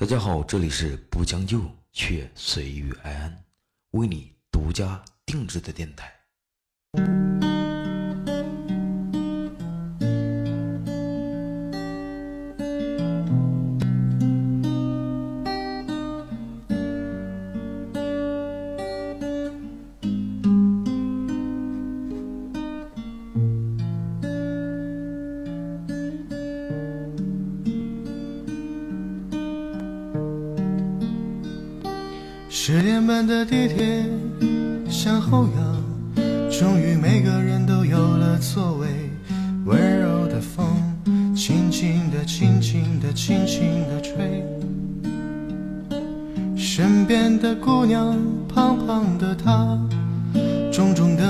大家好，这里是不将就却随遇而安，为你独家定制的电台。十点半的地铁向后仰，终于每个人都有了座位。温柔的风，轻轻地、轻轻地、轻轻地吹。身边的姑娘，胖胖的她，重重的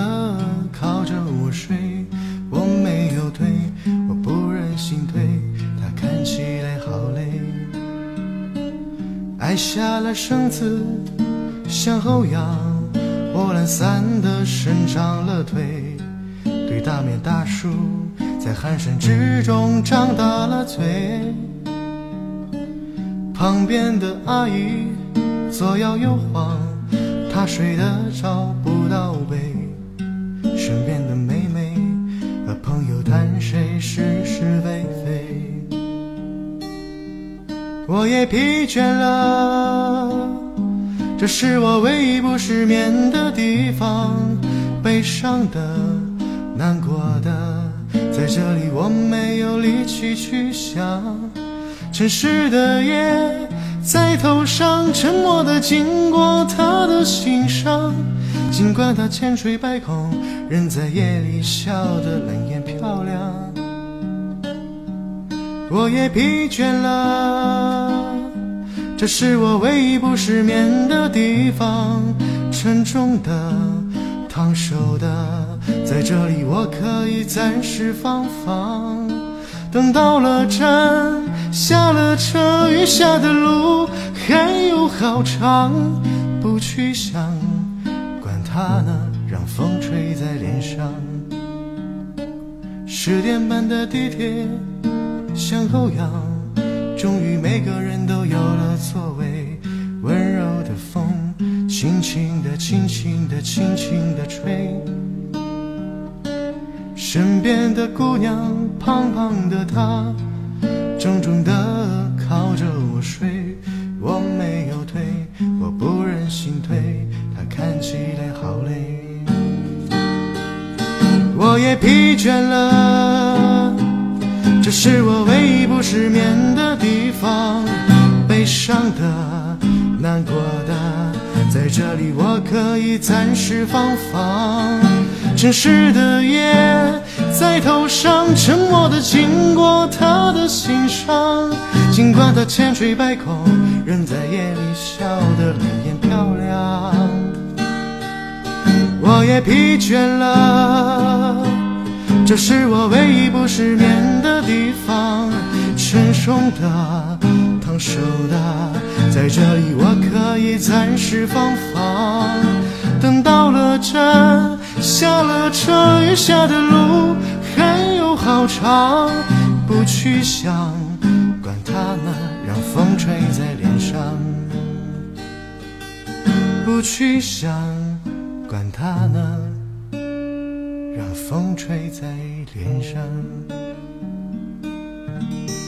爱下了绳子，向后仰，我懒散地伸长了腿，对大面大叔在鼾声之中张大了嘴。旁边的阿姨左摇右晃，她睡得找不到北。我也疲倦了，这是我唯一不失眠的地方。悲伤的、难过的，在这里我没有力气去想。城市的夜在头上，沉默的经过他的心上。尽管他千锤百孔，仍在夜里笑得冷艳漂亮。我也疲倦了，这是我唯一不失眠的地方。沉重的、烫手的，在这里我可以暂时放放。等到了站，下了车，余下的路还有好长，不去想，管它呢，让风吹在脸上。十点半的地铁。向后仰，终于每个人都有了座位。温柔的风，轻轻地、轻轻地、轻轻地吹。身边的姑娘，胖胖的她，重重地靠着我睡。我没有推，我不忍心推，她看起来好累。我也疲倦了。这是我唯一不失眠的地方，悲伤的、难过的，在这里我可以暂时放放。城市的夜在头上，沉默的经过他的心上。尽管他千锤百孔，仍在夜里笑得冷艳漂亮。我也疲倦了。这是我唯一不失眠地方，沉重的、烫手的，在这里我可以暂时放放。等到了站，下了车，余下的路还有好长，不去想，管它呢，让风吹在脸上。不去想，管它呢。让风吹在脸上。Thank you.